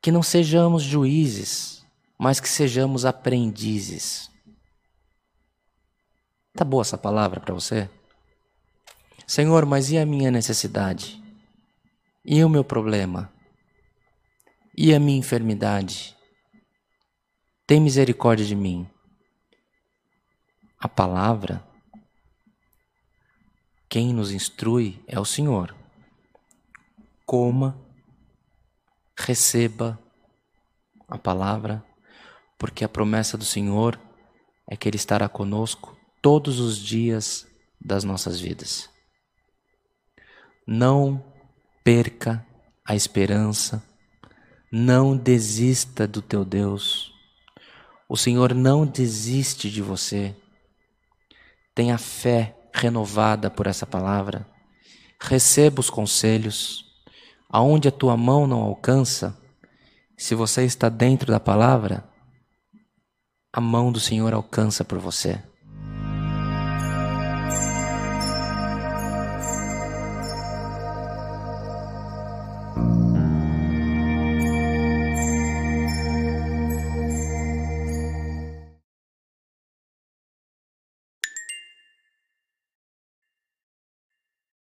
que não sejamos juízes, mas que sejamos aprendizes. Tá boa essa palavra para você? Senhor, mas e a minha necessidade? E o meu problema? E a minha enfermidade? Tem misericórdia de mim. A palavra, quem nos instrui é o Senhor. Coma, receba a palavra, porque a promessa do Senhor é que Ele estará conosco todos os dias das nossas vidas. Não perca a esperança, não desista do teu Deus. O Senhor não desiste de você. Tenha fé renovada por essa palavra. Receba os conselhos. Aonde a tua mão não alcança, se você está dentro da palavra, a mão do Senhor alcança por você.